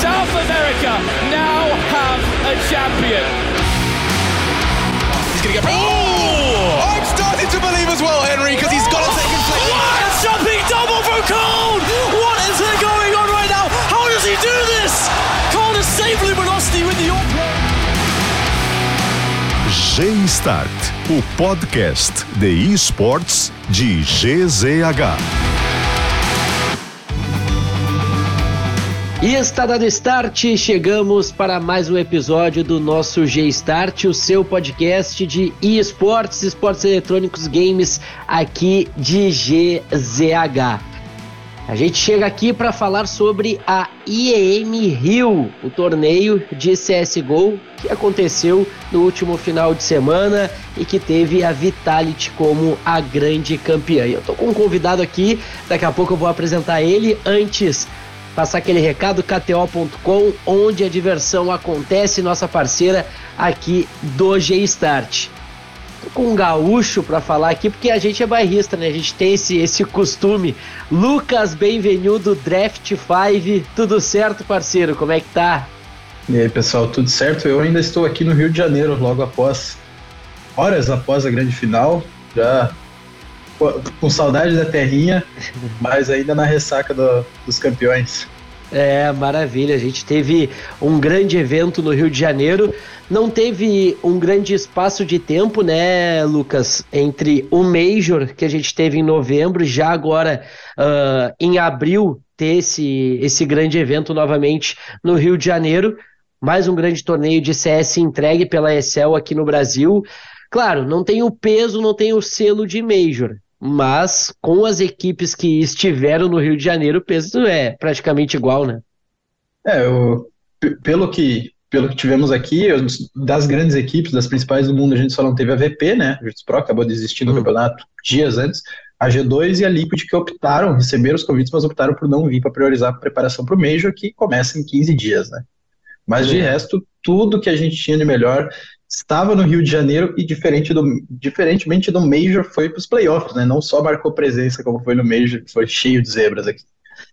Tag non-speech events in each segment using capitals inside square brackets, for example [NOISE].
South America now have a champion. He's going to get. Oh! I'm starting to believe as well, Henry, because he's got a second place. What a jumping double from Cole! What is going on right now? How does he do this? Cole has saved Luminosity with the G-Start, o podcast de esportes de GZH. E está dado start, chegamos para mais um episódio do nosso G-Start, o seu podcast de esportes, esportes eletrônicos, games aqui de GZH. A gente chega aqui para falar sobre a IEM Rio, o torneio de CSGO que aconteceu no último final de semana e que teve a Vitality como a grande campeã. Eu tô com um convidado aqui, daqui a pouco eu vou apresentar ele. Antes, passar aquele recado KTO.com, onde a diversão acontece, nossa parceira aqui do G-Start. Tô com um gaúcho para falar aqui, porque a gente é bairrista, né? A gente tem esse, esse costume. Lucas, bem-vindo do Draft 5. Tudo certo, parceiro? Como é que tá? E aí, pessoal, tudo certo? Eu ainda estou aqui no Rio de Janeiro, logo após, horas após a grande final, já com saudade da terrinha, [LAUGHS] mas ainda na ressaca do, dos campeões. É, maravilha. A gente teve um grande evento no Rio de Janeiro. Não teve um grande espaço de tempo, né, Lucas, entre o Major que a gente teve em novembro, já agora uh, em abril ter esse, esse grande evento novamente no Rio de Janeiro. Mais um grande torneio de CS entregue pela Excel aqui no Brasil. Claro, não tem o peso, não tem o selo de Major, mas com as equipes que estiveram no Rio de Janeiro, o peso é praticamente igual, né? É, eu, pelo que pelo que tivemos aqui, das grandes equipes, das principais do mundo, a gente só não deve a VP, né? A Virtus Pro acabou desistindo do hum. campeonato dias antes. A G2 e a Liquid que optaram, receberam os convites, mas optaram por não vir para priorizar a preparação para o Major, que começa em 15 dias, né? Mas de resto, tudo que a gente tinha de melhor estava no Rio de Janeiro e diferente do, diferentemente do Major foi para os playoffs, né? Não só marcou presença como foi no Major, que foi cheio de zebras aqui.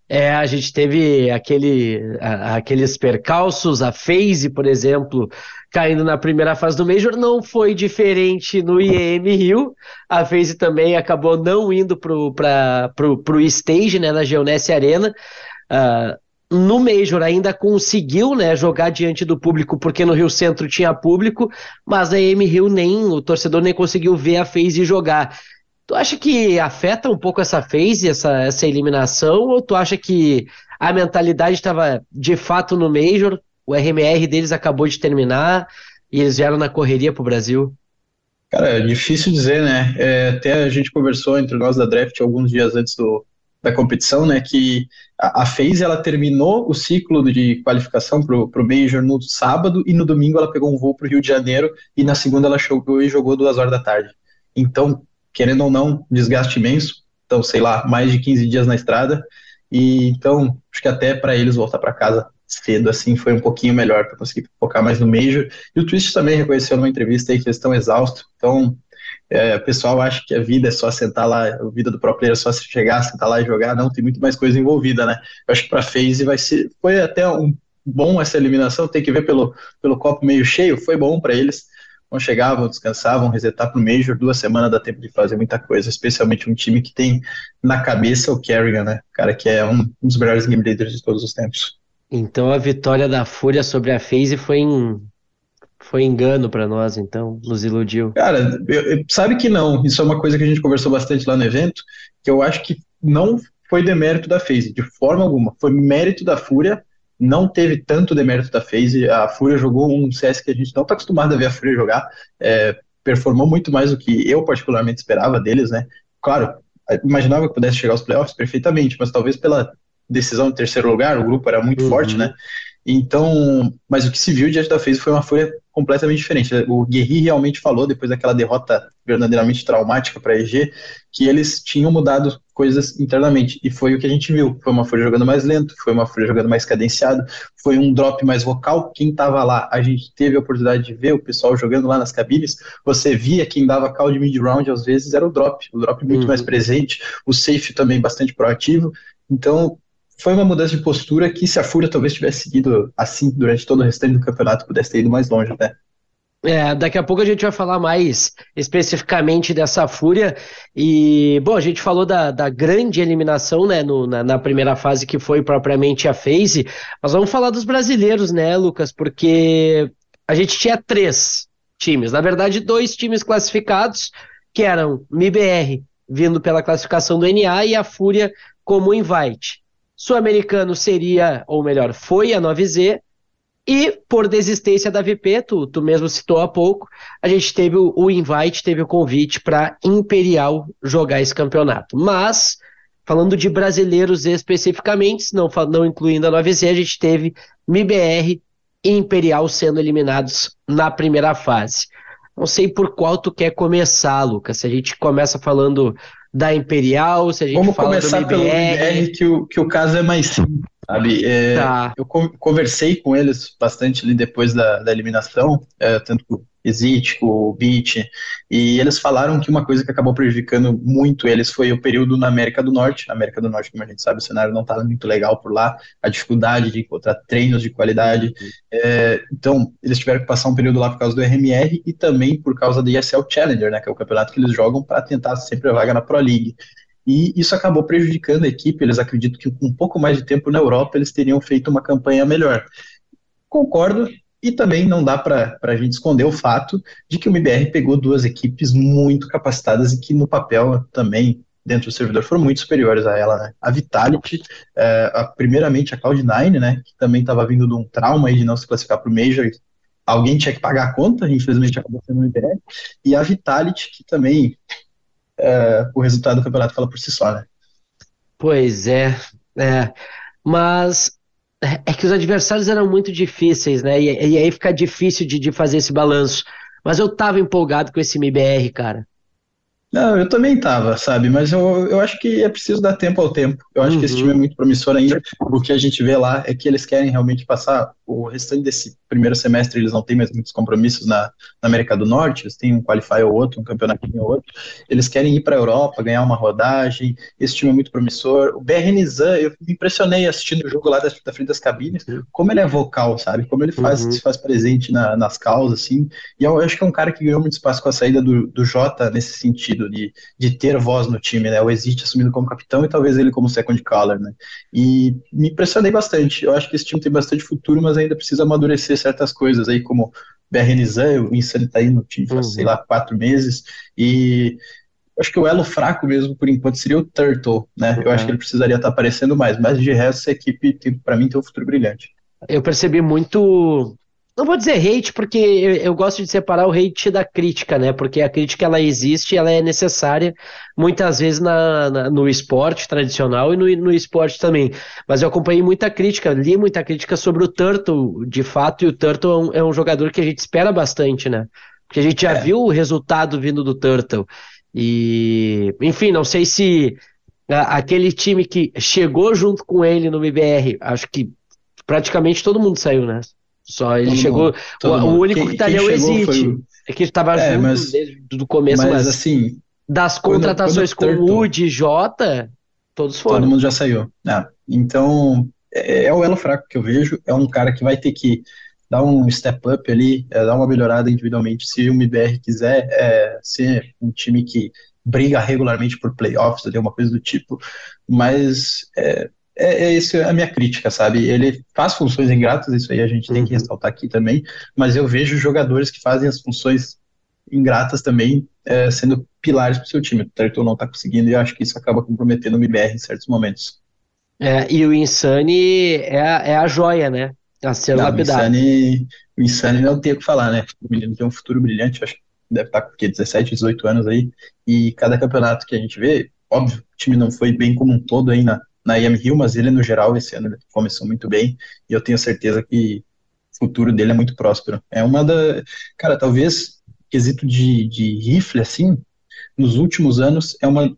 É, a gente teve aquele, a, aqueles percalços, a FaZe, por exemplo, caindo na primeira fase do Major, não foi diferente no IEM Rio. A FaZe também acabou não indo para pro stage, né, na Geonesse Arena. Uh, no Major ainda conseguiu né, jogar diante do público, porque no Rio Centro tinha público, mas a M Rio nem, o torcedor nem conseguiu ver a FaZe jogar. Tu acha que afeta um pouco essa phase, essa, essa eliminação, ou tu acha que a mentalidade estava de fato no Major, o RMR deles acabou de terminar e eles vieram na correria pro Brasil? Cara, é difícil dizer, né? É, até a gente conversou entre nós da draft alguns dias antes do, da competição, né? Que a, a FaZe ela terminou o ciclo de qualificação para o Major no sábado e no domingo ela pegou um voo para o Rio de Janeiro e na segunda ela chegou e jogou duas horas da tarde. Então, querendo ou não, desgaste imenso. Então, sei lá, mais de 15 dias na estrada. E então, acho que até para eles voltar para casa cedo assim foi um pouquinho melhor para conseguir focar mais no Major. E o Twist também reconheceu numa entrevista aí que eles estão exaustos. Então, é, o pessoal acha que a vida é só sentar lá, a vida do próprio player é só chegar, sentar lá e jogar. Não, tem muito mais coisa envolvida, né? Eu acho que para FaZe vai ser. Foi até um bom essa eliminação, tem que ver pelo, pelo copo meio cheio, foi bom para eles vão chegar, vão descansar, vão resetar para o Major, duas semanas dá tempo de fazer muita coisa, especialmente um time que tem na cabeça o Kerrigan, né? Cara que é um, um dos melhores game leaders de todos os tempos. Então a vitória da Fúria sobre a FaZe foi em foi engano para nós, então, nos iludiu. Cara, eu, eu, sabe que não. Isso é uma coisa que a gente conversou bastante lá no evento, que eu acho que não foi demérito da FaZe, de forma alguma. Foi mérito da Fúria não teve tanto demérito da FaZe. A Fúria jogou um CS que a gente não está acostumado a ver a Fúria jogar. É, performou muito mais do que eu particularmente esperava deles, né? Claro, imaginava que pudesse chegar aos playoffs perfeitamente, mas talvez pela decisão de terceiro lugar, o grupo era muito uhum. forte, né? Então, mas o que se viu diante da FaZe foi uma Fúria completamente diferente. O Guerri realmente falou, depois daquela derrota verdadeiramente traumática para a EG, que eles tinham mudado coisas internamente. E foi o que a gente viu. Foi uma Fúria jogando mais lento, foi uma Fúria jogando mais cadenciado, foi um drop mais vocal. Quem estava lá, a gente teve a oportunidade de ver o pessoal jogando lá nas cabines. Você via quem dava call de mid-round, às vezes era o drop. O drop muito uhum. mais presente, o safe também bastante proativo. Então, foi uma mudança de postura que se a Fúria talvez tivesse seguido assim durante todo o restante do campeonato, pudesse ter ido mais longe até. É, daqui a pouco a gente vai falar mais especificamente dessa fúria. E, bom, a gente falou da, da grande eliminação, né, no, na, na, primeira fase, que foi propriamente a phase. Mas vamos falar dos brasileiros, né, Lucas? Porque a gente tinha três times, na verdade, dois times classificados, que eram MIBR, vindo pela classificação do NA, e a Fúria como invite. Sul-americano seria, ou melhor, foi a 9Z, e por desistência da VP, tu, tu mesmo citou há pouco, a gente teve o, o invite, teve o convite para Imperial jogar esse campeonato. Mas, falando de brasileiros especificamente, não, não incluindo a 9Z, a gente teve MIBR e Imperial sendo eliminados na primeira fase. Não sei por qual tu quer começar, Lucas. Se a gente começa falando da Imperial, se a gente Vamos fala começar pelo MBR, que o, que o caso é mais simples, sabe? É, tá. Eu conversei com eles bastante ali depois da, da eliminação, é, tanto Exit, o Beat, e eles falaram que uma coisa que acabou prejudicando muito eles foi o período na América do Norte. Na América do Norte, como a gente sabe, o cenário não estava muito legal por lá, a dificuldade de encontrar treinos de qualidade. É, então, eles tiveram que passar um período lá por causa do RMR e também por causa do ESL Challenger, né, que é o campeonato que eles jogam para tentar sempre a vaga na Pro League. E isso acabou prejudicando a equipe. Eles acreditam que com um pouco mais de tempo na Europa eles teriam feito uma campanha melhor. Concordo, e também não dá para a gente esconder o fato de que o MBR pegou duas equipes muito capacitadas e que no papel também, dentro do servidor, foram muito superiores a ela. Né? A Vitality, é, a, primeiramente a Cloud9, né, que também estava vindo de um trauma aí de não se classificar para o Major, alguém tinha que pagar a conta, infelizmente acabou sendo o MBR, e a Vitality, que também é, o resultado do campeonato fala por si só, né? Pois é, é. mas é que os adversários eram muito difíceis, né? E, e aí fica difícil de, de, fazer esse balanço. Mas eu tava empolgado com esse MBR, cara. Não, eu também tava, sabe? Mas eu, eu acho que é preciso dar tempo ao tempo. Eu acho uhum. que esse time é muito promissor ainda. O que a gente vê lá é que eles querem realmente passar o restante desse primeiro semestre, eles não têm mais muitos compromissos na, na América do Norte, eles têm um qualify ou outro, um campeonato ou outro. Eles querem ir para a Europa, ganhar uma rodagem. Esse time é muito promissor. O BR Nizam, eu me impressionei assistindo o jogo lá da, da frente das cabines, como ele é vocal, sabe? Como ele faz, uhum. se faz presente na, nas causas, assim. E eu acho que é um cara que ganhou muito espaço com a saída do, do Jota nesse sentido, de, de ter voz no time, né? O Exit assumindo como capitão e talvez ele como second color, né? E me impressionei bastante. Eu acho que esse time tem bastante futuro, mas ainda precisa amadurecer certas coisas aí, como BRNZan, o Insane tá aí no time faz, uhum. sei lá, quatro meses, e acho que o elo fraco mesmo, por enquanto, seria o Turtle, né? Eu acho que ele precisaria estar tá aparecendo mais, mas de resto, essa equipe, para mim, tem um futuro brilhante. Eu percebi muito não vou dizer hate, porque eu, eu, gosto de separar o hate da crítica, né? Porque a crítica ela existe, ela é necessária muitas vezes na, na no esporte tradicional e no, no, esporte também. Mas eu acompanhei muita crítica, li muita crítica sobre o Turtle, de fato, e o Turtle é um, é um jogador que a gente espera bastante, né? Porque a gente já é. viu o resultado vindo do Turtle. E, enfim, não sei se a, aquele time que chegou junto com ele no MBR, acho que praticamente todo mundo saiu, né? Só ele todo chegou. Mundo, o, o, único quem, que tá ali é o Exit. Foi... É que estava é, junto mas, desde o começo, mas, mas, assim. Das contratações quando, quando com o Wood e Jota, todos foram. Todo mundo já saiu. Ah, então, é, é, o elo fraco que eu vejo. É um cara que vai ter que dar um step up ali, é, dar uma melhorada individualmente. Se o MBR quiser é, ser um time que briga regularmente por playoffs, ali, uma coisa do tipo, mas é, é, é isso a minha crítica, sabe? Ele faz funções ingratas, isso aí a gente tem que uhum. ressaltar aqui também, mas eu vejo jogadores que fazem as funções ingratas também é, sendo pilares para o seu time. O Turtle não está conseguindo e eu acho que isso acaba comprometendo o MBR em certos momentos. É, e o Insane é a, é a joia, né? A ser não, lapidado. O Insane, o Insane não tem o que falar, né? O menino tem um futuro brilhante, acho que deve estar tá com 17, 18 anos aí, e cada campeonato que a gente vê, óbvio, o time não foi bem como um todo aí na, na IM Rio, mas ele no geral esse ano começou muito bem e eu tenho certeza que o futuro dele é muito próspero. É uma da. Cara, talvez quesito de, de rifle, assim, nos últimos anos, é uma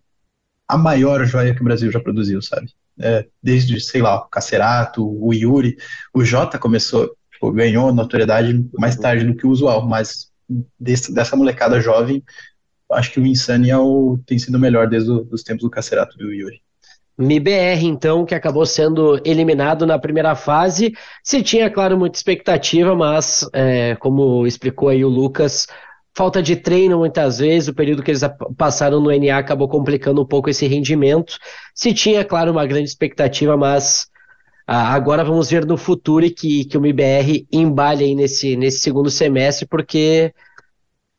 a maior joia que o Brasil já produziu, sabe? É, desde, sei lá, o Cacerato, o Yuri, o Jota começou, tipo, ganhou notoriedade mais tarde do que o usual, mas desse, dessa molecada jovem, acho que o Insane é o, tem sido o melhor desde os tempos do Cacerato e do Yuri. MIBR, então, que acabou sendo eliminado na primeira fase. Se tinha, claro, muita expectativa, mas, é, como explicou aí o Lucas, falta de treino muitas vezes, o período que eles passaram no NA acabou complicando um pouco esse rendimento. Se tinha, claro, uma grande expectativa, mas ah, agora vamos ver no futuro que, que o MIBR embale aí nesse, nesse segundo semestre, porque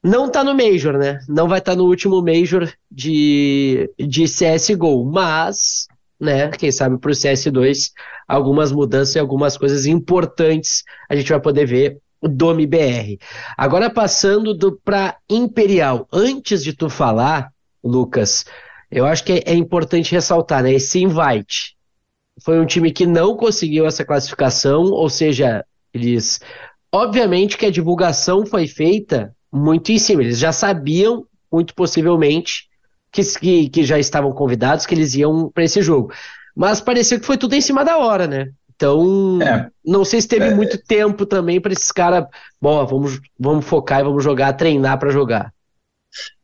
não tá no Major, né? Não vai estar tá no último Major de, de CSGO, mas, né, quem sabe pro CS2, algumas mudanças e algumas coisas importantes a gente vai poder ver do MBR. Agora passando para Imperial. Antes de tu falar, Lucas, eu acho que é, é importante ressaltar, né? Esse invite foi um time que não conseguiu essa classificação, ou seja, eles. Obviamente que a divulgação foi feita muito em cima. Eles já sabiam, muito possivelmente, que, que, que já estavam convidados, que eles iam para esse jogo. Mas pareceu que foi tudo em cima da hora, né? Então, é, não sei se teve é, muito tempo também para esses caras, bom, vamos, vamos focar e vamos jogar, treinar para jogar.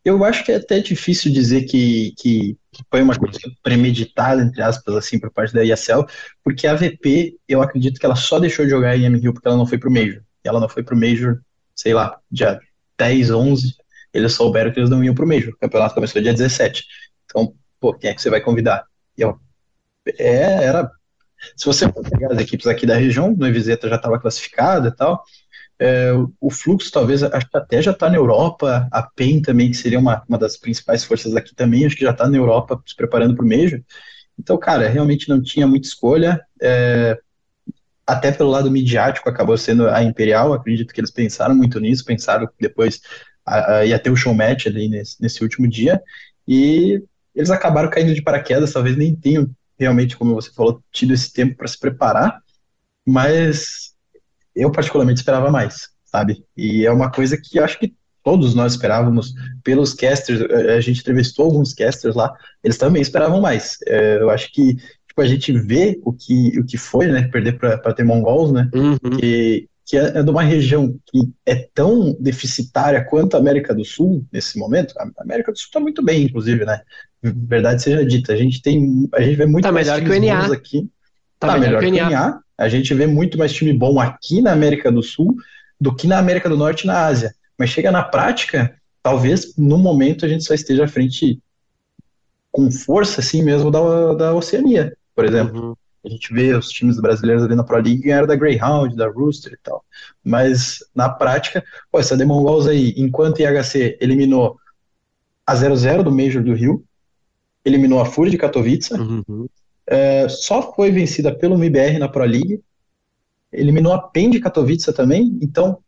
Eu acho que é até difícil dizer que, que, que, foi uma coisa premeditada, entre aspas, assim, por parte da ESL, porque a VP, eu acredito que ela só deixou de jogar em M-Hill porque ela não foi pro Major. E ela não foi pro Major, sei lá, dia 10, 11, eles souberam que eles não iam pro Major. O campeonato começou dia 17. Então, pô, quem é que você vai convidar? E eu, é, era. Se você pegar as equipes aqui da região, no Eviseta já estava classificada e tal. É, o fluxo talvez até já está na Europa, a PEN também, que seria uma, uma das principais forças aqui também, acho que já está na Europa se preparando para o Major. Então, cara, realmente não tinha muita escolha. É, até pelo lado midiático, acabou sendo a Imperial. Acredito que eles pensaram muito nisso, pensaram que depois a, a, ia ter o show match ali nesse, nesse último dia. E eles acabaram caindo de paraquedas, talvez nem tenham realmente, como você falou, tido esse tempo para se preparar, mas eu particularmente esperava mais, sabe? E é uma coisa que acho que todos nós esperávamos pelos casters, a gente entrevistou alguns casters lá, eles também esperavam mais. É, eu acho que tipo, a gente vê o que, o que foi, né, perder para ter mongols, né, uhum. que, que é, é de uma região que é tão deficitária quanto a América do Sul nesse momento. A América do Sul está muito bem, inclusive, né? Verdade seja dita, a gente tem, a gente vê muito tá mais melhor que o NA. aqui. Tá, tá melhor, melhor, que o NA. NA. A gente vê muito mais time bom aqui na América do Sul do que na América do Norte e na Ásia. Mas chega na prática, talvez no momento a gente só esteja à frente com força, assim mesmo, da, da Oceania por exemplo. Uhum. A gente vê os times brasileiros ali na Pro League ganharam da Greyhound, da Rooster e tal. Mas na prática, pô, essa Demon Walls aí, enquanto IHC eliminou a 0-0 do Major do Rio, eliminou a Fúria de Katowice, uhum. é, só foi vencida pelo MIBR na Pro League, eliminou a PEN de Katowice também, então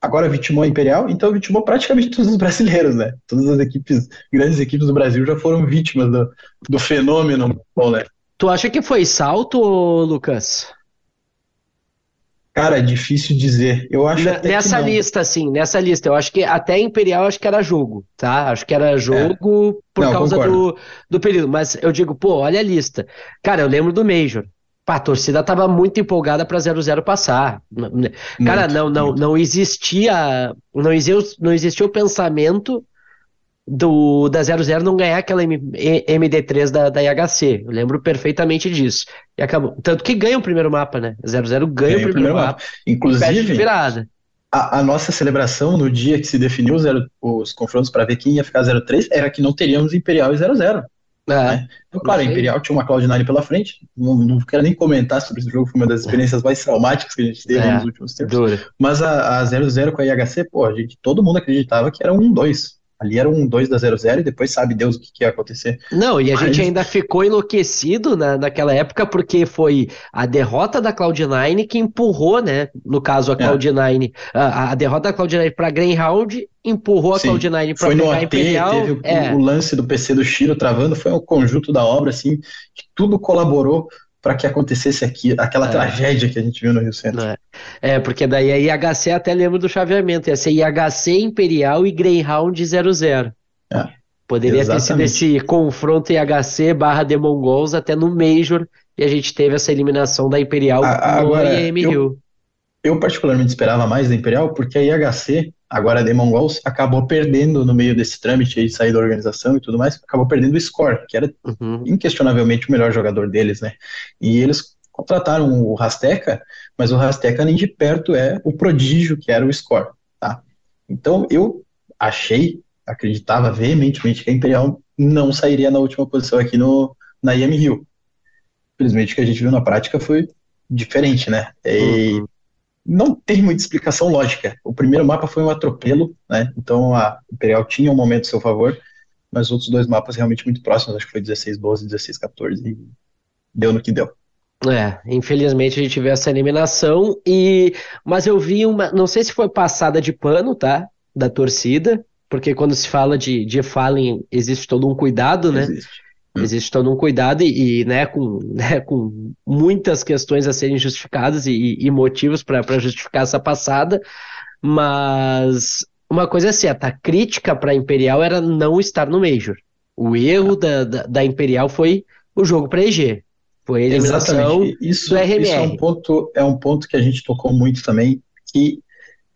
agora vitimou a Imperial, então vitimou praticamente todos os brasileiros, né? Todas as equipes, grandes equipes do Brasil já foram vítimas do, do fenômeno, bom, né? Tu acha que foi salto, Lucas? Cara, é difícil dizer. Eu acho nessa lista, assim, nessa lista, eu acho que até Imperial acho que era jogo, tá? Acho que era jogo é. por não, causa do, do período. Mas eu digo, pô, olha a lista. Cara, eu lembro do Major. Pá, a torcida tava muito empolgada para 0-0 passar. Cara, muito, não, não, muito. não existia, não existia, não existia o pensamento do da 00 não ganhar aquela M, MD3 da, da IHC. Eu lembro perfeitamente disso. E acabou. Tanto que ganha o primeiro mapa, né? 00 ganha, ganha o primeiro, primeiro mapa. mapa. Inclusive, virada. A, a, nossa celebração no dia que se definiu zero, os confrontos para ver quem ia ficar 03 era que não teríamos Imperial e 00. É, né? Então, claro, a Imperial tinha uma Cloud9 pela frente. Não, não, quero nem comentar sobre esse jogo, foi uma das experiências mais traumáticas que a gente teve é, nos últimos tempos. Dura. Mas a, a 00 com a IHC, pô, a gente, todo mundo acreditava que era um 2 Ali era um 2 da 00 e depois sabe Deus o que, que ia acontecer. Não, e a Mas... gente ainda ficou enlouquecido na, naquela época porque foi a derrota da Cloud9 que empurrou, né? No caso, a é. Cloud9, a, a derrota da Cloud9 para Greyhound empurrou a Cloud9 para pegar a Imperial. Teve é. o, o, lance do PC do Shiro travando, foi um conjunto da obra, assim, que tudo colaborou para que acontecesse aqui, aquela é. tragédia que a gente viu no Rio Centro. É. é, porque daí a IHC até lembro do chaveamento, ia ser IHC Imperial e Greyhound 00. É. Poderia Exatamente. ter sido esse confronto IHC barra The Mongols até no Major, e a gente teve essa eliminação da Imperial a, no agora, IM eu, Rio. Eu particularmente esperava mais da Imperial, porque a IHC, Agora a Demon Walls acabou perdendo no meio desse trâmite de sair da organização e tudo mais, acabou perdendo o Score, que era uhum. inquestionavelmente o melhor jogador deles, né? E eles contrataram o Rasteca, mas o Rasteca nem de perto é o prodígio que era o Score, tá? Então eu achei, acreditava veementemente que a Imperial não sairia na última posição aqui no, na IM Rio. Infelizmente o que a gente viu na prática foi diferente, né? E uhum. Não tem muita explicação lógica. O primeiro mapa foi um atropelo, né? Então a Imperial tinha um momento a seu favor, mas os outros dois mapas realmente muito próximos, acho que foi 16 12, 16 14 e deu no que deu. É, infelizmente a gente vê essa eliminação e mas eu vi uma, não sei se foi passada de pano, tá? Da torcida, porque quando se fala de, de Fallen existe todo um cuidado, né? Existe. Existe todo um cuidado e, e né, com, [LAUGHS] né, com muitas questões a serem justificadas e, e motivos para justificar essa passada, mas uma coisa é certa, a crítica para a Imperial era não estar no Major. O erro da, da, da Imperial foi o jogo para EG. Foi a eliminação isso, do RMR. Isso é um, ponto, é um ponto que a gente tocou muito também, que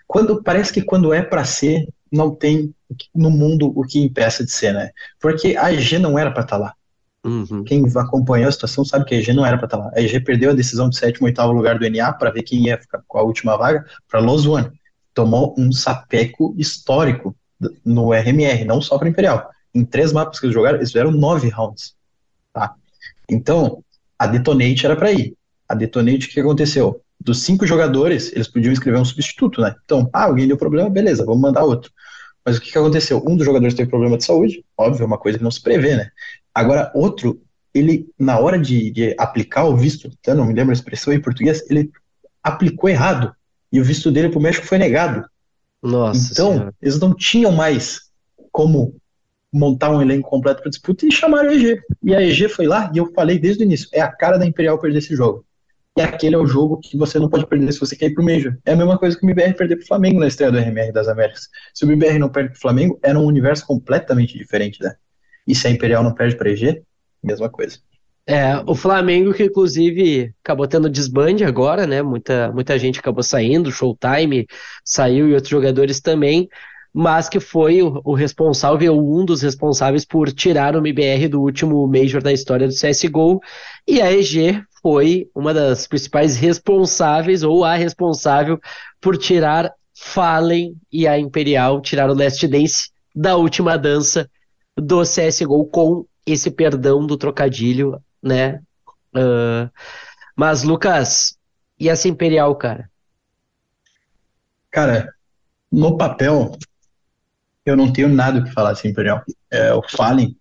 quando parece que quando é para ser, não tem no mundo o que impeça de ser, né? Porque a EG não era para estar tá lá. Uhum. Quem acompanhou a situação sabe que a EG não era para estar tá lá. A EG perdeu a decisão de sétimo oitavo lugar do NA para ver quem ia ficar com a última vaga para Los One. Tomou um sapeco histórico no RMR, não só para Imperial. Em três mapas que eles jogaram, eles fizeram nove rounds. Tá? Então, a Detonate era para ir. A Detonate, o que aconteceu? Dos cinco jogadores, eles podiam escrever um substituto, né? Então, ah, alguém deu problema, beleza, vamos mandar outro. Mas o que, que aconteceu? Um dos jogadores teve problema de saúde, óbvio, é uma coisa que não se prevê, né? Agora, outro, ele, na hora de, de aplicar o visto, eu não me lembro a expressão em português, ele aplicou errado. E o visto dele para o México foi negado. Nossa. Então, senhora. eles não tinham mais como montar um elenco completo para disputa e chamaram a EG. E a EG foi lá e eu falei desde o início: é a cara da Imperial perder esse jogo. E aquele é o jogo que você não pode perder se você quer ir pro Major. É a mesma coisa que o MBR perder pro Flamengo na estreia do RMR das Américas. Se o MBR não perde pro Flamengo, era um universo completamente diferente, né? E se a Imperial não perde para EG, mesma coisa. É, o Flamengo que inclusive acabou tendo desbande agora, né? Muita, muita gente acabou saindo, Showtime saiu e outros jogadores também, mas que foi o, o responsável, um dos responsáveis por tirar o MBR do último Major da história do CSGO, e a EG foi uma das principais responsáveis, ou a responsável, por tirar Fallen e a Imperial, tirar o Last Dance da última dança do CSGO com esse perdão do trocadilho, né? Uh, mas, Lucas, e essa Imperial, cara? Cara, no papel, eu não tenho nada que falar dessa Imperial. É, o Fallen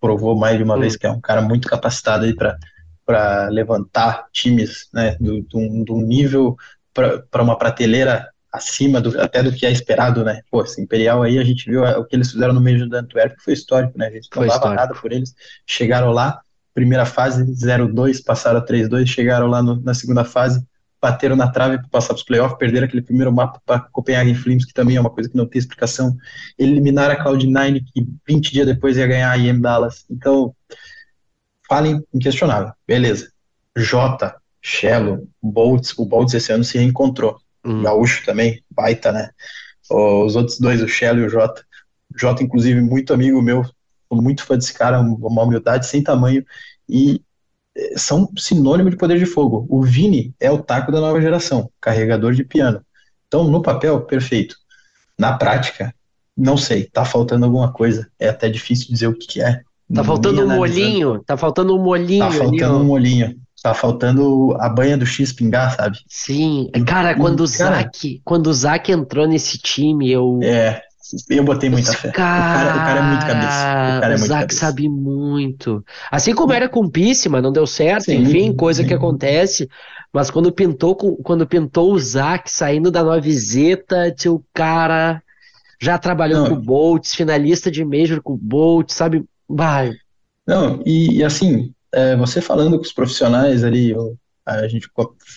provou mais de uma hum. vez que é um cara muito capacitado aí para levantar times né, do, do, do nível para uma prateleira acima do, até do que é esperado, né? Pô, esse Imperial aí, a gente viu o que eles fizeram no meio da Antuérpia, foi histórico, né? A gente não dava nada por eles. Chegaram lá, primeira fase, 0-2, passaram a 3-2, chegaram lá no, na segunda fase, bateram na trave para passar para os playoffs, perderam aquele primeiro mapa para Copenhagen Flames, que também é uma coisa que não tem explicação. Eliminaram a Cloud9, que 20 dias depois ia ganhar a IM Dallas. Então, falem inquestionável. Beleza. Jota, Shello, Boltz, o Boltz esse ano se reencontrou Hum. Gaúcho também, baita, né? Os outros dois, o Shell e o Jota. O Jota, inclusive, muito amigo meu, muito fã desse cara, uma humildade sem tamanho, e eh, são sinônimo de poder de fogo. O Vini é o taco da nova geração, carregador de piano. Então, no papel, perfeito. Na prática, não sei, tá faltando alguma coisa. É até difícil dizer o que, que é. Tá faltando um molinho, tá faltando um molinho. Tá faltando ali, um molinho. Tá faltando a banha do X pingar, sabe? Sim. Cara, quando o Zac, quando o Zac entrou nesse time, eu. É. Eu botei muita fé. Cara, o, cara, o cara é muito cabeça. O, cara é o Zac cabeça. sabe muito. Assim como era com Píssima, não deu certo, sim, enfim, coisa sim. que acontece. Mas quando pintou, quando pintou o Zac saindo da Novizeta, o cara já trabalhou não, com o Bolt, finalista de Major com o Bolt, sabe? Vai. Não, e, e assim, é, você falando com os profissionais ali, a gente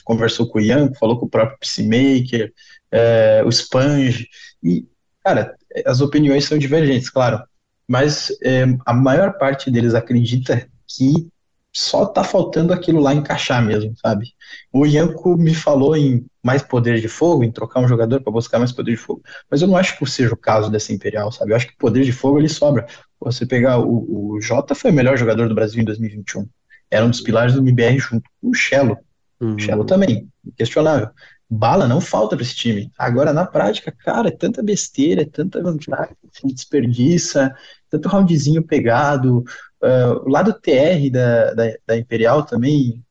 conversou com o Ian, falou com o próprio Peacemaker, é, o Sponge, e, cara, as opiniões são divergentes, claro, mas é, a maior parte deles acredita que só tá faltando aquilo lá encaixar mesmo, sabe? O Ianco me falou em mais poder de fogo, em trocar um jogador para buscar mais poder de fogo, mas eu não acho que seja o caso dessa Imperial, sabe? Eu acho que o poder de fogo ele sobra. Você pegar o, o Jota foi o melhor jogador do Brasil em 2021, era um dos pilares do MBR junto com o Chelo. Uhum. O Chelo também, inquestionável. Bala não falta para esse time. Agora, na prática, cara, é tanta besteira, é tanta vantagem, desperdiça, tanto roundzinho pegado, Uh, o lado TR da, da, da, Imperial também,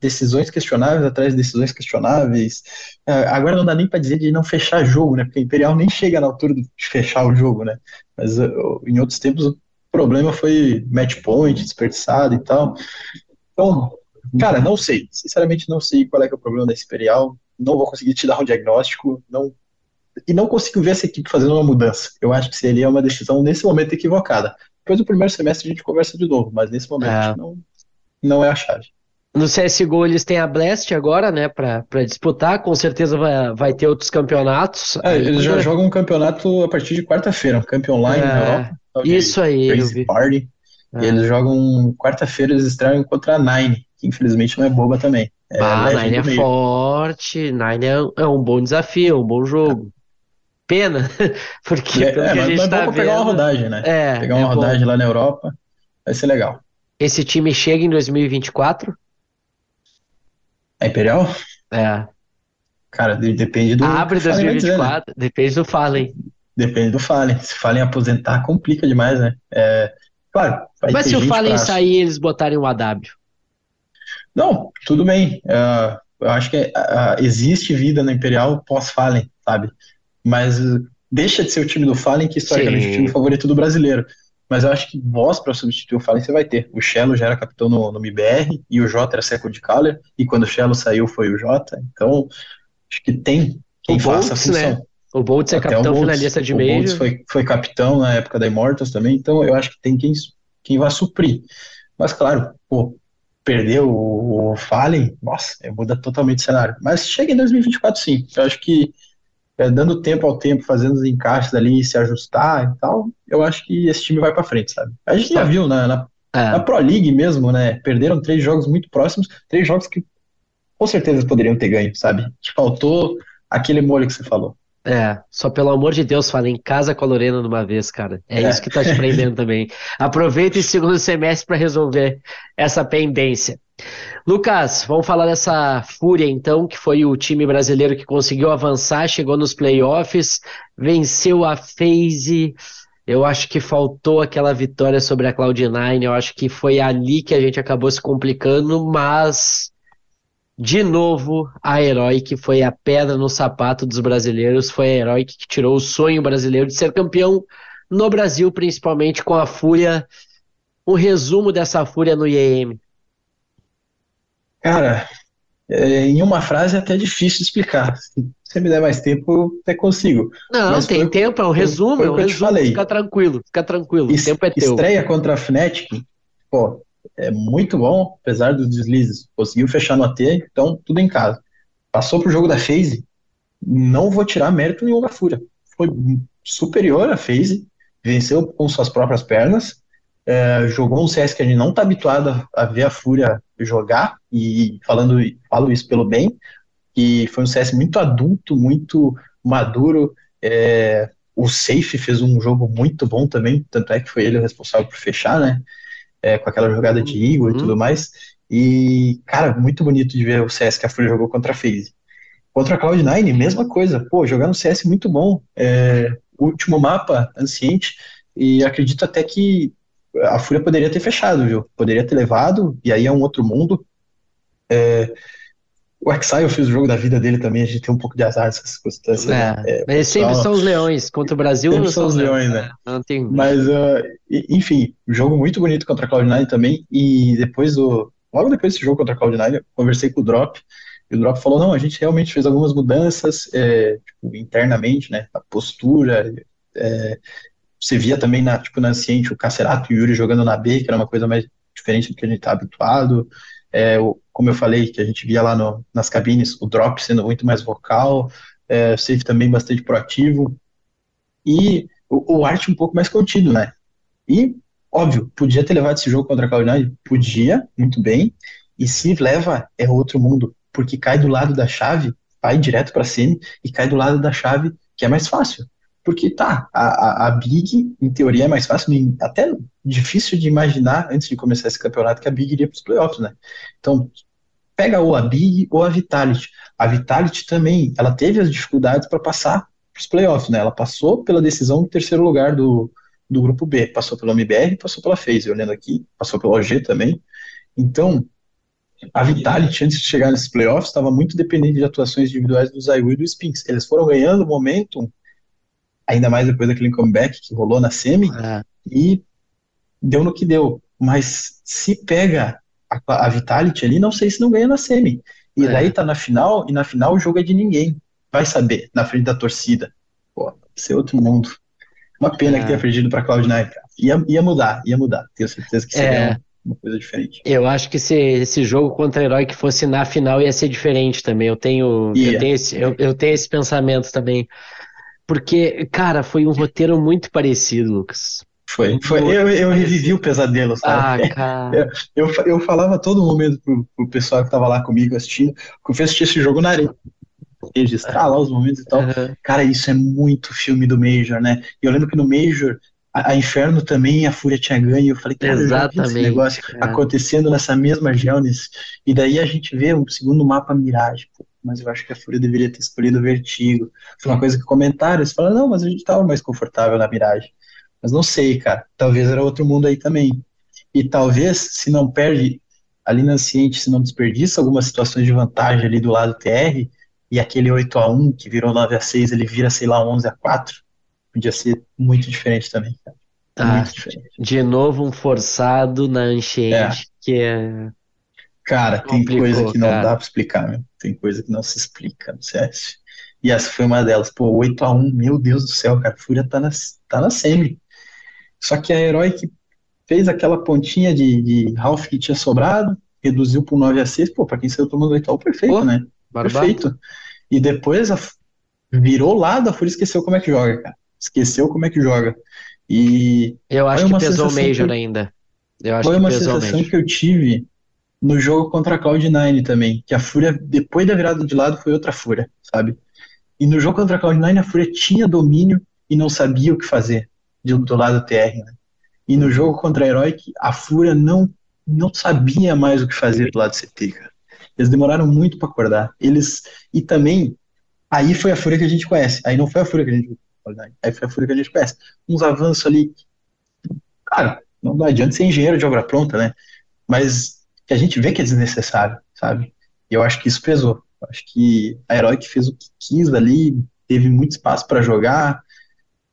decisões questionáveis atrás de decisões questionáveis. Uh, agora não dá nem para dizer de não fechar jogo, né? Porque a Imperial nem chega na altura de fechar o jogo, né? Mas uh, em outros tempos o problema foi match point, desperdiçado e tal. Então, cara, não sei. Sinceramente, não sei qual é, é o problema da Imperial. Não vou conseguir te dar um diagnóstico. Não e não consigo ver essa equipe fazendo uma mudança. Eu acho que seria uma decisão nesse momento equivocada. Depois do primeiro semestre a gente conversa de novo, mas nesse momento é. não, não é a chave. No CSGO eles têm a Blast agora, né, para disputar, com certeza vai, vai ter outros campeonatos. É, eles já jogam um campeonato a partir de quarta-feira, um campeão online é, na Europa. Isso aí. Party. É. E eles jogam quarta-feira, eles estreiam contra a Nine, que infelizmente não é boba também. É, ah, Nine é forte, Nine é, é um bom desafio, um bom jogo. Pena, [LAUGHS] porque é, pelo é, que a gente mas tá vendo, pegar uma rodagem, né? É, pegar uma é rodagem bom. lá na Europa, vai ser legal. Esse time chega em 2024? A Imperial? É. Cara, depende do. Abre 2024, dizer, né? depende do Fallen. Depende do Fallen. Se Fallen aposentar, complica demais, né? É, claro. Mas se o Fallen pra... sair eles botarem o AW? Não, tudo bem. Uh, eu acho que uh, existe vida na Imperial pós-Fallen, sabe? Mas deixa de ser o time do Fallen, que historicamente é o time favorito do brasileiro. Mas eu acho que voz para substituir o Fallen você vai ter. O Chelo já era capitão no, no MBR e o Jota era second caller, e quando o Chelo saiu foi o Jota. Então, acho que tem quem o faça Boltz, a função. Né? O Boltz é capitão Boltz, finalista de meio. O Boltz foi, foi capitão na época da Immortals também, então eu acho que tem quem, quem vai suprir. Mas claro, pô, perder o, o Fallen, nossa, muda totalmente o cenário. Mas chega em 2024 sim. Eu acho que é, dando tempo ao tempo, fazendo os encaixes ali, se ajustar e tal, eu acho que esse time vai para frente, sabe? A gente já viu na, na, é. na, Pro League mesmo, né? Perderam três jogos muito próximos, três jogos que com certeza poderiam ter ganho, sabe? Faltou aquele molho que você falou. É, só pelo amor de Deus, fala em casa com a Lorena de uma vez, cara. É, é. isso que tá te prendendo também. [LAUGHS] Aproveita esse segundo semestre para resolver essa pendência. Lucas, vamos falar dessa Fúria então, que foi o time brasileiro que conseguiu avançar, chegou nos playoffs, venceu a FaZe. Eu acho que faltou aquela vitória sobre a Cloud9, eu acho que foi ali que a gente acabou se complicando, mas de novo a Heroic foi a pedra no sapato dos brasileiros, foi a Heroic que tirou o sonho brasileiro de ser campeão no Brasil, principalmente com a Fúria. Um resumo dessa Fúria no IEM. Cara, é, em uma frase é até difícil explicar. Se você me der mais tempo, eu até consigo. Não, Mas tem foi, tempo, é um resumo, é um resumo. Falei. Fica tranquilo, fica tranquilo. Es, o tempo é teu. Estreia contra a Fnatic, pô, é muito bom, apesar dos deslizes. Conseguiu fechar no AT, então tudo em casa. Passou pro jogo da FaZe, não vou tirar mérito nenhum da Fúria. Foi superior à FaZe, venceu com suas próprias pernas, é, jogou um CS que a gente não está habituado a ver a Fúria jogar, e falando falo isso pelo bem, que foi um CS muito adulto, muito maduro. É, o Safe fez um jogo muito bom também, tanto é que foi ele o responsável por fechar, né? É, com aquela jogada de Igor uhum. e tudo mais. E, cara, muito bonito de ver o CS que a Fúria jogou contra a FaZe. Contra a Cloud9, mesma coisa. Pô, jogar no CS muito bom. É, último mapa, Anciente, e acredito até que a Fúria poderia ter fechado, viu? Poderia ter levado, e aí é um outro mundo. É, o Exile fez o jogo da vida dele também, a gente tem um pouco de azar nessas circunstâncias. É, né? é, mas sempre são os leões, contra o Brasil sempre são os leões, né? É, não tem... Mas, uh, enfim, jogo muito bonito contra a Cloud9 também, e depois do. Logo depois desse jogo contra a Cloud9, eu conversei com o Drop, e o Drop falou: não, a gente realmente fez algumas mudanças é, tipo, internamente, né? A postura, é, você via também na, tipo, na Ciente o Cacerato e o Yuri jogando na B, que era uma coisa mais diferente do que a gente está habituado. É, o, como eu falei, que a gente via lá no, nas cabines, o drop sendo muito mais vocal, é, o save também bastante proativo, e o, o arte um pouco mais contido, né? E óbvio, podia ter levado esse jogo contra a Cloud9? Podia, muito bem. E se leva, é outro mundo, porque cai do lado da chave, vai direto para cima e cai do lado da chave, que é mais fácil. Porque tá, a, a, Big, em teoria, é mais fácil, até difícil de imaginar, antes de começar esse campeonato, que a Big iria para os playoffs, né? Então, pega ou a Big ou a Vitality. A Vitality também, ela teve as dificuldades para passar para os playoffs, né? Ela passou pela decisão do terceiro lugar do, do grupo B, passou pela MBR, passou pela FaZe, olhando aqui, passou pela OG também. Então, a Vitality, antes de chegar nesses playoffs, estava muito dependente de atuações individuais do Zayu e do Spinks. Eles foram ganhando momentum ainda mais depois daquele comeback que rolou na semi, é. e deu no que deu. Mas se pega a, a, Vitality ali, não sei se não ganha na semi. E é. daí tá na final, e na final o jogo é de ninguém. Vai saber, na frente da torcida. Pô, isso é outro mundo. Uma pena é. que tenha perdido pra Cloud9, Ia, ia mudar, ia mudar. Tenho certeza que seria é. uma coisa diferente. Eu acho que se esse jogo contra o Herói que fosse na final ia ser diferente também. Eu tenho, eu tenho, esse, eu, eu tenho esse pensamento também. Porque, cara, foi um roteiro muito parecido, Lucas. Foi, foi. Eu, eu revivi o pesadelo, sabe? Ah, cara. [LAUGHS] Eu, eu, eu falava a todo momento pro, pro pessoal que tava lá comigo assistindo, que eu fui assistir esse jogo na areia. Registrar lá os momentos e tal. Uhum. Cara, isso é muito filme do Major, né? E eu lembro que no Major, a, a Inferno também, a Fúria tinha ganho. Eu falei, cara, Exatamente, eu esse negócio acontecendo nessa mesma Gelnes. E daí a gente vê um segundo mapa Mirage. Pô, mas eu acho que a Fúria deveria ter escolhido o Vertigo. Foi uma coisa que comentaram, eles falaram, não, mas a gente estava mais confortável na Mirage. Mas não sei, cara, talvez era outro mundo aí também. E talvez, se não perde ali na Ciente, se não desperdiça algumas situações de vantagem ali do lado TR, e aquele 8 a 1 que virou 9 a 6 ele vira, sei lá, 11 a 4 podia ser muito diferente também, cara. Tá, de novo um forçado na enchente, é. que é Cara, tem coisa que não cara. dá pra explicar, meu. Tem coisa que não se explica no CS. E essa foi uma delas. Pô, 8x1, meu Deus do céu, cara. A Fúria tá na, tá na semi. Só que a Herói que fez aquela pontinha de, de Ralph que tinha sobrado, reduziu pro 9 a 6 pô, pra quem saiu tomando 8x1, perfeito, pô, né? Barbado. Perfeito. E depois a, virou lado, a Fúria esqueceu como é que joga, cara. Esqueceu como é que joga. E. Eu acho que pesou o Major que, ainda. Eu acho foi uma sensação que eu tive no jogo contra a Cloud9 também, que a Fúria, depois da virada de lado, foi outra Fúria, sabe? E no jogo contra a Cloud9, a Fúria tinha domínio e não sabia o que fazer do, do lado TR, né? E no jogo contra a Heroic, a Fúria não, não sabia mais o que fazer do lado CT, cara. Eles demoraram muito para acordar. Eles e também aí foi a Fúria que a gente conhece. Aí não foi a Fúria que a gente aí foi a Fúria que a gente conhece. Uns avanços ali. Cara, não adianta ser engenheiro de obra pronta, né? Mas que a gente vê que é desnecessário, sabe? E eu acho que isso pesou. Eu acho que a Heroic fez o que quis ali, teve muito espaço para jogar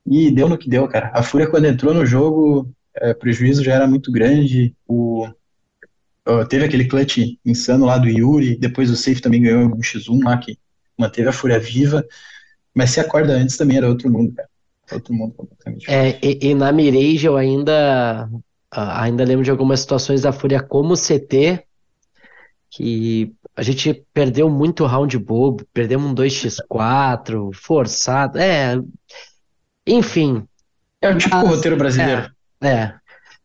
e deu no que deu, cara. A Fúria, quando entrou no jogo, é, prejuízo já era muito grande. O, teve aquele clutch insano lá do Yuri, depois o Safe também ganhou um X1 lá que manteve a Fúria viva. Mas se acorda antes também era outro mundo, cara. Outro mundo completamente. É, e, e na Mirage eu ainda ainda lembro de algumas situações da Fúria como CT, que a gente perdeu muito round bobo, perdemos um 2x4, forçado, é. Enfim. É o tipo roteiro brasileiro. É, é.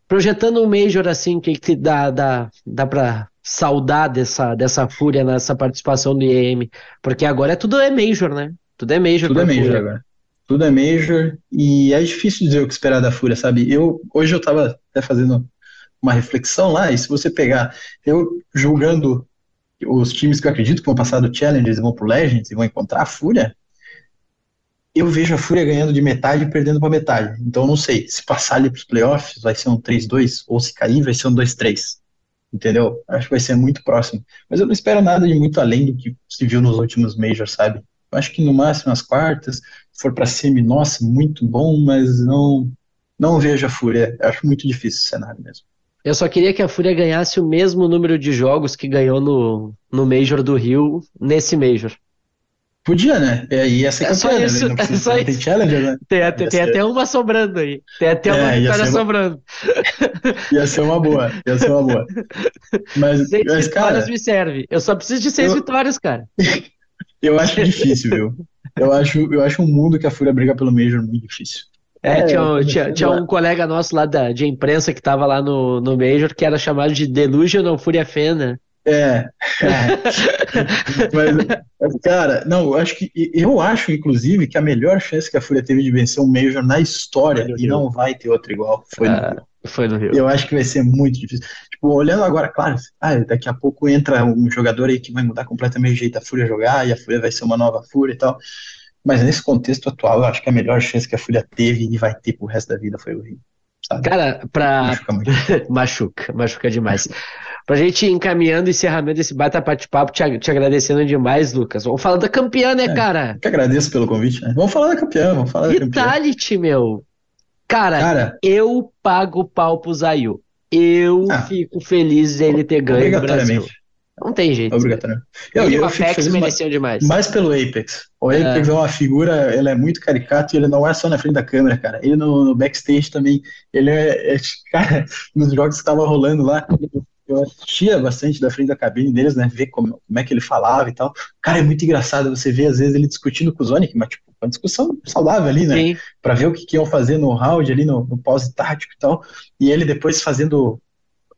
Projetando um Major assim, que, que dá, dá, dá pra saudar dessa, dessa fúria nessa participação do IEM, porque agora é tudo é Major, né? Tudo é Major. Tudo é Major fúria. agora tudo é major e é difícil dizer o que esperar da Fúria, sabe? Eu hoje eu tava até fazendo uma reflexão lá e se você pegar eu julgando os times que eu acredito que vão passar do Challengers e vão pro Legends e vão encontrar a Fúria, eu vejo a Fúria ganhando de metade e perdendo para metade. Então não sei se passar ali pros playoffs vai ser um 3-2 ou se cair vai ser um 2-3. Entendeu? Acho que vai ser muito próximo. Mas eu não espero nada de muito além do que se viu nos últimos Majors, sabe? acho que no máximo as quartas, se for para semi, nossa, muito bom, mas não não vejo a Fúria. Acho muito difícil o cenário mesmo. Eu só queria que a Fúria ganhasse o mesmo número de jogos que ganhou no, no Major do Rio, nesse Major. Podia, né? E essa é só isso, né? é só isso. Challenger, né? Tem, tem, tem até uma sobrando aí. Tem até uma é, vitória sobrando. [LAUGHS] Ia ser uma boa, ia ser uma boa. Mas, seis mas vitórias me serve. Eu só preciso de seis eu... vitórias, cara. [LAUGHS] Eu acho difícil, viu? Eu acho, eu acho um mundo que a Fúria briga pelo Major muito difícil. É, tinha, um, tinha, tinha, um colega nosso lá da, de imprensa que tava lá no, no Major que era chamado de Delusional Fúria Fena. É. [LAUGHS] é. Mas, cara, não, eu acho que eu acho, inclusive, que a melhor chance que a Fúria teve de vencer um Major na história, e Rio. não vai ter outra igual, foi ah, no Rio. Foi no Rio. Eu acho que vai ser muito difícil. Tipo, olhando agora, claro, ah, daqui a pouco entra um jogador aí que vai mudar completamente o jeito da Fúria jogar, e a Fúria vai ser uma nova Fúria e tal. Mas nesse contexto atual, eu acho que a melhor chance que a Fúria teve e vai ter pro resto da vida foi o Rio. Sabe? Cara, pra. Machuca, muito. [LAUGHS] machuca, machuca demais. Pra gente ir encaminhando o encerramento desse bata bate-papo, te, te, agradecendo demais, Lucas. Vamos falar da campeã, né, é, cara? Que agradeço pelo convite, né? Vamos falar da campeã, vamos falar Vitality, da campeã. Vitality, meu. Cara, cara, eu pago pau pro Zayu. Eu ah, fico feliz de ele ter ganho no Brasil. Não tem jeito. Obrigatoriamente. Eu, eu, o Apex mereceu mais, demais. Mais pelo Apex. O é. Apex é. é uma figura, ele é muito caricato e ele não é só na frente da câmera, cara. Ele no, no backstage também, ele é, é cara, [LAUGHS] nos jogos que estavam rolando lá, eu assistia bastante da frente da cabine deles, né, ver como, como é que ele falava e tal. Cara, é muito engraçado você ver, às vezes, ele discutindo com o Zonic, mas, tipo, uma discussão saudável ali, né, Sim. pra ver o que, que iam fazer no round ali, no, no pause tático e tal, e ele depois fazendo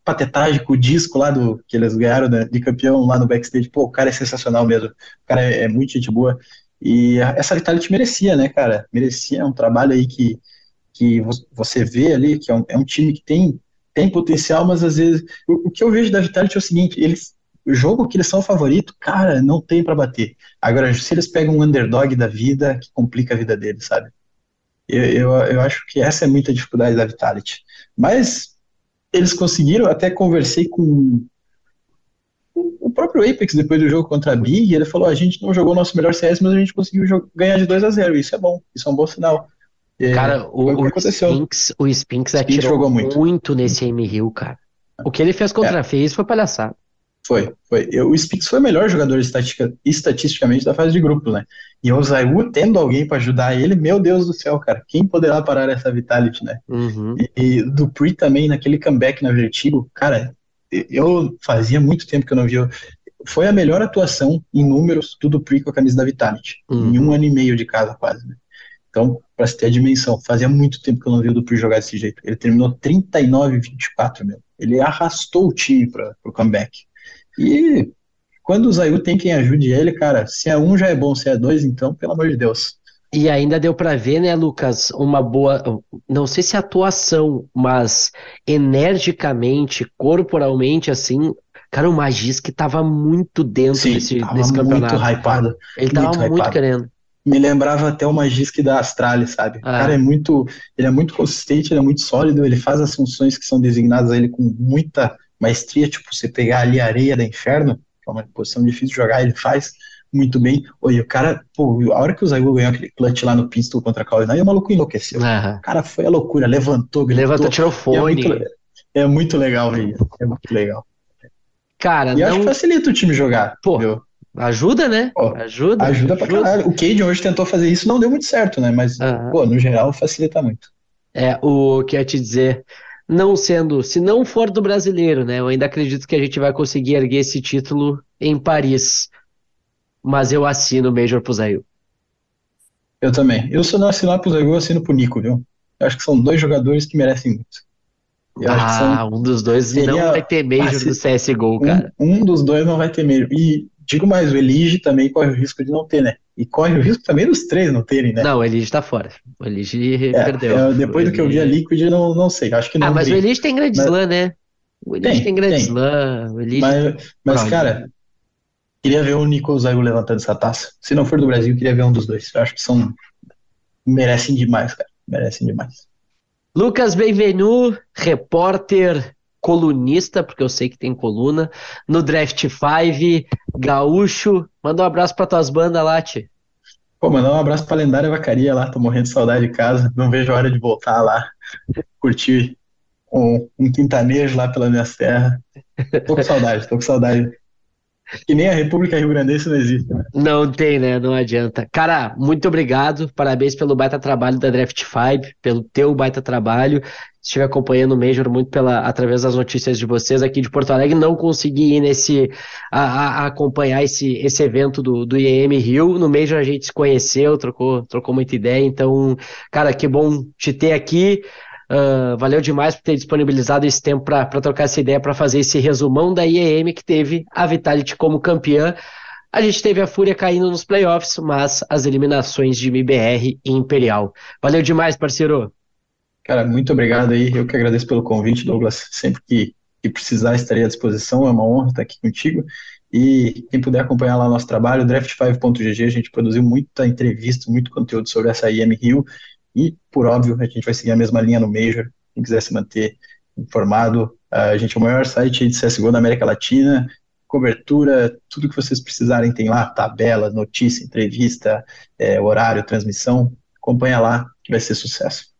patetagem com o disco lá do que eles ganharam né, de campeão lá no backstage. Pô, o cara é sensacional mesmo. O cara é, é muito gente boa. E essa Vitality merecia, né, cara? Merecia. É um trabalho aí que, que você vê ali, que é um, é um time que tem, tem potencial, mas às vezes. O, o que eu vejo da Vitality é o seguinte: eles. O jogo que eles são favorito, cara, não tem para bater. Agora, se eles pegam um underdog da vida, que complica a vida deles, sabe? Eu, eu, eu acho que essa é muita dificuldade da Vitality. Mas eles conseguiram, até conversei com o próprio Apex depois do jogo contra a Big, ele falou: a gente não jogou o nosso melhor CS, mas a gente conseguiu ganhar de 2 a 0 Isso é bom, isso é um bom sinal. É, cara, o, o, Spinks, o Spinks atirou jogou muito. muito nesse M Hill, cara. O que ele fez contra é. a FaZe foi palhaçada. Foi, foi. Eu, o Spinks foi o melhor jogador estatisticamente da fase de grupo, né? E o Zayu tendo alguém para ajudar ele, meu Deus do céu, cara, quem poderá parar essa Vitality, né? Uhum. E, e, do Pri também, naquele comeback na Vertigo, cara, eu fazia muito tempo que eu não via. Foi a melhor atuação em números do Dupri com a camisa da Vitality, uhum. em um ano e meio de casa quase, né? Então, para se ter a dimensão, fazia muito tempo que eu não vi o Dupri jogar desse jeito. Ele terminou 39-24, meu. Ele arrastou o time para o comeback. E quando o Zayu tem quem ajude ele, cara, se é um já é bom, se é dois, então, pelo amor de Deus. E ainda deu para ver, né, Lucas, uma boa, não sei se atuação, mas energicamente, corporalmente, assim, cara, o Magis que tava muito dentro Sim, desse, desse campeonato. muito hypado. Ele tava muito, muito querendo. Me lembrava até o Magisk da Astralis, sabe? Ah. O cara é muito, ele é muito consistente, ele é muito sólido, ele faz as funções que são designadas a ele com muita maestria, tipo, você pegar ali a areia da inferno, que é uma posição difícil de jogar, ele faz muito bem. Oi, o cara, pô, a hora que o Zayu ganhou aquele clutch lá no pistol contra a Cloud9, o maluco enlouqueceu. Uhum. O cara foi a loucura, levantou, gritou. Levantou, tirou fone. É muito, é muito legal, velho. É muito legal. Cara, e não... acho que facilita o time jogar. Pô, viu? ajuda, né? Pô, ajuda. Ajuda pra ajuda. caralho. O Cade hoje tentou fazer isso, não deu muito certo, né? Mas, uhum. pô, no geral facilita muito. É, o que eu ia te dizer, não sendo, se não for do brasileiro, né? Eu ainda acredito que a gente vai conseguir erguer esse título em Paris. Mas eu assino o Major pro Zayu. Eu também. Eu, se não assinar pro Zayu, eu assino pro Nico, viu? Eu acho que são dois jogadores que merecem muito. Eu ah, são... um dos dois Seria... não vai ter Major ah, se... CSGO, cara. Um, um, dos dois não vai ter Major. E digo mais, o Elige também corre o risco de não ter, né? E corre o risco também dos três não terem, né? Não, o Elige tá fora. O Elige é, perdeu. É, depois do que eu vi a Liquid, não, não sei. Acho que não. Ah, mas vi. o Elige tem grande mas... slam, né? O Elige tem, tem grande tem. slam. O Elige... Mas, mas cara, queria ver o Nico Zayu levantando essa taça. Se não for do Brasil, queria ver um dos dois. Eu acho que são. merecem demais, cara. Merecem demais. Lucas Benvenu, repórter colunista, porque eu sei que tem coluna, no Draft 5, Gaúcho. Manda um abraço para tuas bandas lá, Ti. Pô, mandar um abraço pra lendária vacaria lá, tô morrendo de saudade de casa, não vejo a hora de voltar lá, curtir um, um quintanejo lá pela minha terra. Tô com saudade, tô com saudade. Que nem a República Rio Grandense não existe. Né? Não tem, né? Não adianta. Cara, muito obrigado. Parabéns pelo baita trabalho da Draft 5, pelo teu baita trabalho. Estive acompanhando o Major muito pela, através das notícias de vocês aqui de Porto Alegre. Não consegui ir nesse a, a acompanhar esse, esse evento do, do IEM Rio. No Major a gente se conheceu, trocou, trocou muita ideia. Então, cara, que bom te ter aqui. Uh, valeu demais por ter disponibilizado esse tempo para trocar essa ideia, para fazer esse resumão da IEM que teve a Vitality como campeã. A gente teve a Fúria caindo nos playoffs, mas as eliminações de MBR e Imperial. Valeu demais, parceiro. Cara, muito obrigado aí. Eu que agradeço pelo convite, Douglas. Sempre que, que precisar, estarei à disposição. É uma honra estar aqui contigo. E quem puder acompanhar lá nosso trabalho, draft5.gg, a gente produziu muita entrevista, muito conteúdo sobre essa IM Rio e, por óbvio, a gente vai seguir a mesma linha no Major. Quem quiser se manter informado, a gente é o maior site de CSGO da América Latina. Cobertura, tudo que vocês precisarem tem lá, tabela, notícia, entrevista, é, horário, transmissão. Acompanha lá, que vai ser sucesso.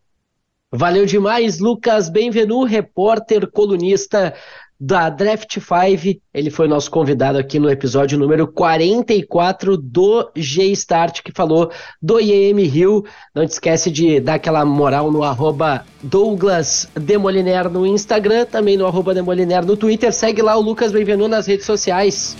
Valeu demais, Lucas Benvenu, repórter, colunista da Draft 5. Ele foi nosso convidado aqui no episódio número 44 do G-Start, que falou do IEM Rio. Não te esquece de dar aquela moral no arroba Douglas Demoliner no Instagram, também no arroba Demoliner no Twitter. Segue lá o Lucas Benvenu nas redes sociais.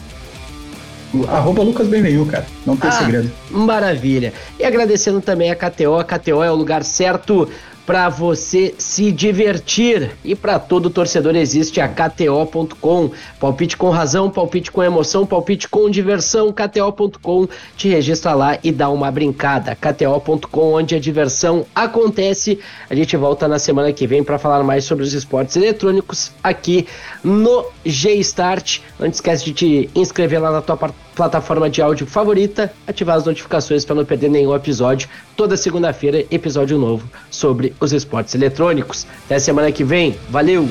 Arroba Lucas Benvenu, cara. Não tem ah, segredo. Maravilha. E agradecendo também a KTO. A KTO é o lugar certo para você se divertir. E para todo torcedor existe a KTO.com. Palpite com razão, palpite com emoção, palpite com diversão. KTO.com te registra lá e dá uma brincada. KTO.com, onde a diversão acontece. A gente volta na semana que vem para falar mais sobre os esportes eletrônicos aqui no G-Start. Não esquece de te inscrever lá na tua plataforma de áudio favorita, ativar as notificações para não perder nenhum episódio. Toda segunda-feira, episódio novo sobre os esportes eletrônicos. Até semana que vem. Valeu!